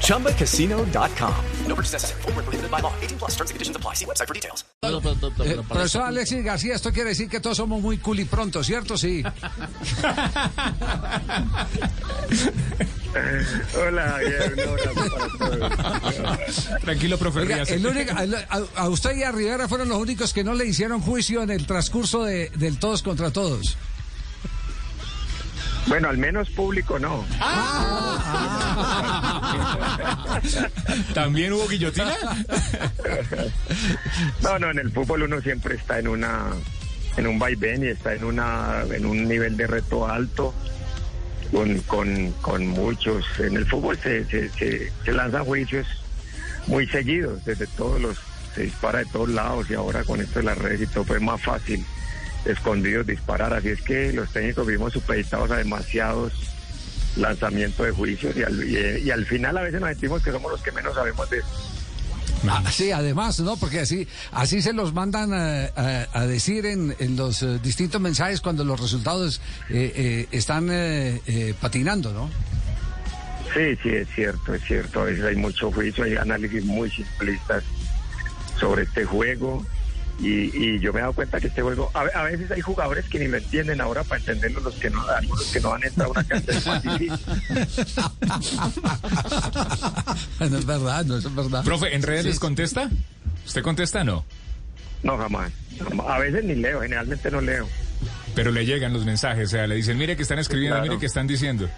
ChumbaCasino.com. No purchase necessary. Full prohibited by law. 18 plus terms and conditions apply. See website for details. Eh, profesor Alexis García, esto quiere decir que todos somos muy cool y pronto, ¿cierto? Sí. Hola, Javier. Tranquilo, profe. Oiga, el único- a, a- a usted y a Rivera fueron los únicos que no le hicieron juicio en el transcurso de, del todos contra todos. Bueno, al menos público no. ¿También hubo guillotina? No, no, en el fútbol uno siempre está en una en un vaivén y está en una en un nivel de reto alto con, con, con muchos. En el fútbol se, se, se, se lanzan juicios muy seguidos, desde todos los, se dispara de todos lados y ahora con esto de las redes y todo fue más fácil escondidos disparar. Así es que los técnicos vimos supeditados a demasiados lanzamientos de juicios y al, y, y al final a veces nos sentimos que somos los que menos sabemos de eso. Ah, sí, además, ¿no? Porque así, así se los mandan a, a- a decir en, en los eh, distintos mensajes cuando los resultados eh, eh, están eh, eh, patinando, ¿no? Sí, sí, es cierto, es cierto. A veces hay mucho juicio, hay análisis muy simplistas sobre este juego. Y, y yo me he dado cuenta que este juego, a, a veces hay jugadores que ni lo entienden ahora para entenderlo, los que no, algunos que no han entrado a una cancha es más difícil. no es verdad, no es verdad. Profe, ¿en redes Sí. les contesta? ¿Usted contesta o no? No, jamás. jamás. A veces ni leo, generalmente no leo. Pero le llegan los mensajes, o sea, le dicen, mire que están escribiendo, Claro. mire que están diciendo.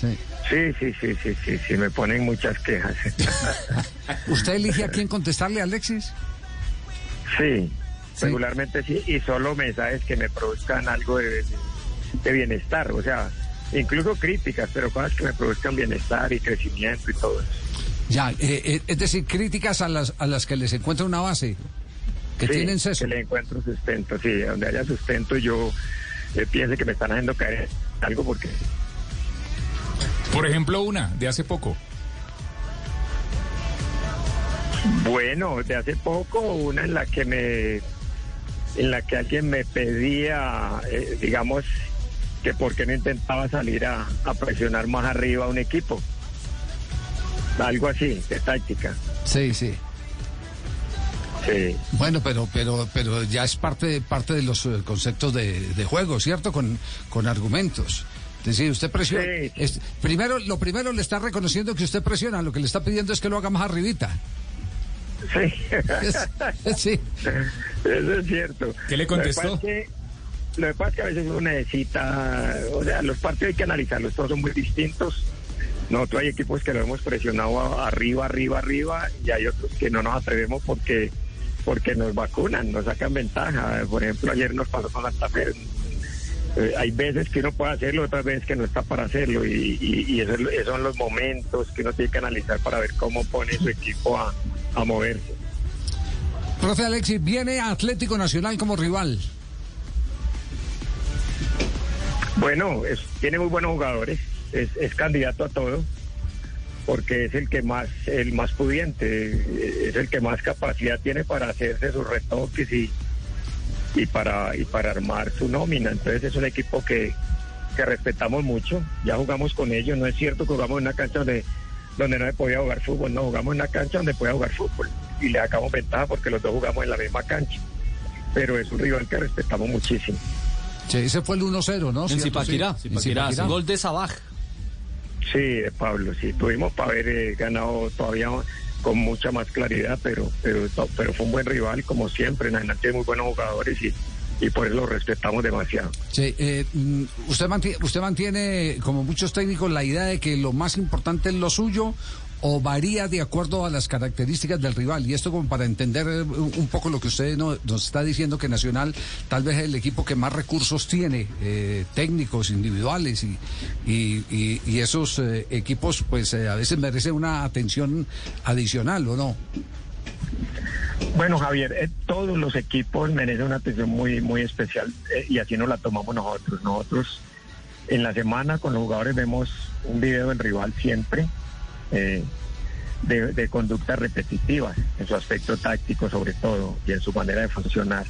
Sí. Sí, sí, sí, sí, sí, sí, me ponen muchas quejas. ¿Usted elige a quién contestarle, Alexis? Sí, Sí. regularmente sí, y solo mensajes que me produzcan algo de, de bienestar, o sea, incluso críticas, pero cosas que me produzcan bienestar y crecimiento y todo eso. Ya, eh, eh, es decir, críticas a las, a las que les encuentra una base, que Sí, tienen seso. Que le encuentro sustento, sí, donde haya sustento yo eh, piense que me están haciendo caer algo porque Por ejemplo, una de hace poco. Bueno, de hace poco, una en la que me, en la que alguien me pedía, eh, digamos, que por qué no intentaba salir a, a presionar más arriba a un equipo. Algo así, de táctica. Sí, sí. Sí, Bueno, pero, pero, pero ya es parte, parte de los eh, conceptos de, de juego, ¿cierto? Con, con argumentos. Es decir, usted presiona. Sí. es- primero, lo primero le está reconociendo que usted presiona, lo que le está pidiendo es que lo haga más arribita. sí. Sí. Eso es cierto. ¿Qué le contestó? Lo que, pasa es que, a veces uno necesita, o sea, los partidos hay que analizarlos, todos son muy distintos. Nosotros hay equipos que lo hemos presionado arriba, arriba, arriba, y hay otros que no nos atrevemos porque porque nos vacunan, nos sacan ventaja. Por ejemplo, ayer nos pasó con Santa Fe. Eh, hay veces que uno puede hacerlo, otras veces que no está para hacerlo, y, y, y eso es lo- esos son los momentos que uno tiene que analizar para ver cómo pone su equipo a, a moverse. Profe Alexis, viene Atlético Nacional como rival. Bueno, tiene muy buenos jugadores, es, candidato a todo, porque es el que más, el más pudiente, es el que más capacidad tiene para hacerse sus retoques y, y para y para armar su nómina. Entonces es un equipo que, que respetamos mucho, ya jugamos con ellos, no es cierto que jugamos en una cancha donde, donde no se podía jugar fútbol, no, jugamos en una cancha donde podía jugar fútbol y le sacamos ventaja porque los dos jugamos en la misma cancha. Pero es un rival que respetamos muchísimo. Sí, ese fue el 1-0, ¿no? En ¿Cierto? Zipaquirá, Sí. En Zipaquirá, Zipaquirá. gol de Sabaj. Sí, de Pablo, sí, tuvimos para haber eh, ganado todavía con mucha más claridad, pero, pero pero fue un buen rival, como siempre, Nacional tiene muy buenos jugadores y, y por eso lo respetamos demasiado. Sí, eh, mm, usted, mantiene, usted mantiene, como muchos técnicos, la idea de que lo más importante es lo suyo o varía de acuerdo a las características del rival. Y esto como para entender eh, un poco lo que usted no- nos está diciendo, que Nacional tal vez es el equipo que más recursos tiene, eh, técnicos, individuales, y, y, esos eh, equipos pues a veces merecen una atención adicional, ¿o no? Bueno, Javier, todos los equipos merecen una atención muy, muy especial y así nos la tomamos nosotros. Nosotros en la semana con los jugadores vemos un video del rival siempre eh, de, de conductas repetitivas, en su aspecto táctico sobre todo y en su manera de funcionar.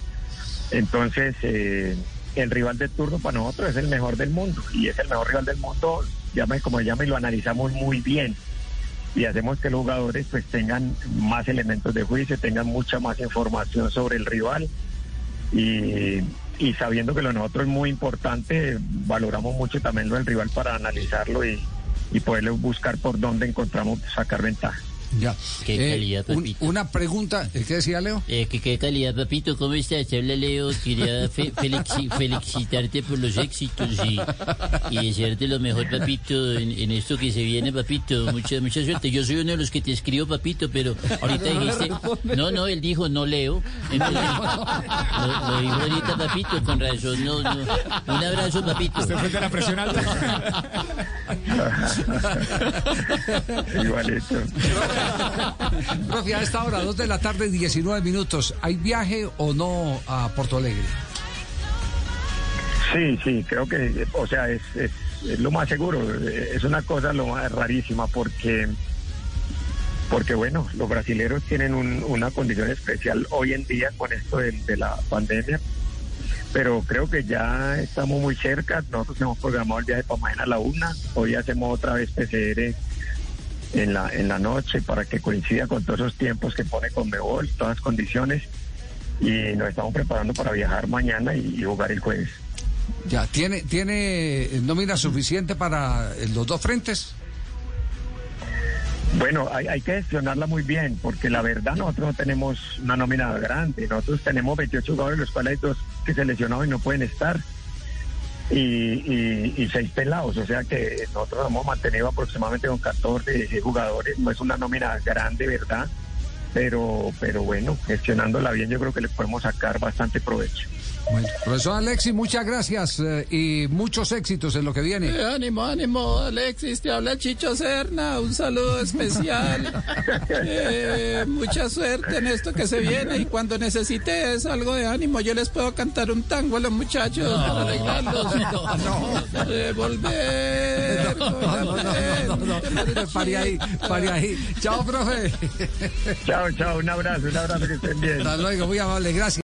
Entonces, eh, el rival de turno para nosotros es el mejor del mundo y es el mejor rival del mundo, llame como llame, y lo analizamos muy bien y hacemos que los jugadores pues tengan más elementos de juicio, tengan mucha más información sobre el rival y, sabiendo que lo de nosotros es muy importante, valoramos mucho también lo del rival para analizarlo y, y poderle buscar por dónde encontramos sacar ventaja. Ya. Qué Eh, calidad, un- papito. una pregunta, ¿eh, ¿qué decía Leo? Eh, que qué calidad, papito, ¿cómo estás? Habla Leo, quería fe- felixi- felicitarte por los éxitos y, y desearte lo mejor, papito, en, en esto que se viene, papito. Mucha, mucha suerte. Yo soy uno de los que te escribo, papito, pero ahorita dijiste, no, no, él dijo, no leo. Entonces, lo, lo dijo ahorita, papito, con razón, no, no. Un abrazo, papito. Usted fue de la presión alta. Igualito. Profe, a esta hora, 2 de la tarde, 19 minutos. ¿Hay viaje o no a Porto Alegre? Sí, sí, creo que, o sea, es, lo más seguro. Es una cosa lo más rarísima porque, porque bueno, los brasileños tienen un- una condición especial hoy en día con esto de, de la pandemia. Pero creo que ya estamos muy cerca. Nosotros hemos programado el viaje para mañana a la una. Hoy hacemos otra vez PCR en la, en la noche para que coincida con todos esos tiempos que pone Conmebol, todas las condiciones. Y nos estamos preparando para viajar mañana y- y jugar el jueves. Ya, ¿tiene, tiene nómina suficiente para eh, los dos frentes? Bueno, hay, hay que gestionarla muy bien, porque la verdad nosotros no tenemos una nómina grande. Nosotros tenemos 28 jugadores, los cuales hay dos que se lesionaron y no pueden estar. Y, y, y seis pelados, o sea que nosotros nos hemos mantenido aproximadamente con 14 16 jugadores. No es una nómina grande, ¿verdad? Pero, pero bueno, gestionándola bien, yo creo que le podemos sacar bastante provecho. Bueno, profesor Alexis, muchas gracias eh, y muchos éxitos en lo que viene. Eh, ánimo, ánimo, Alexis, te habla Chicho Serna, un saludo especial. Eh, mucha suerte en esto que se viene y cuando necesites algo de ánimo yo les puedo cantar un tango a los muchachos para. No, no, no, no, no, no. Pare ahí, pare ahí. Chao, profe. Chao, chao, un abrazo, un abrazo, que estén bien. Hasta luego, muy amable, gracias.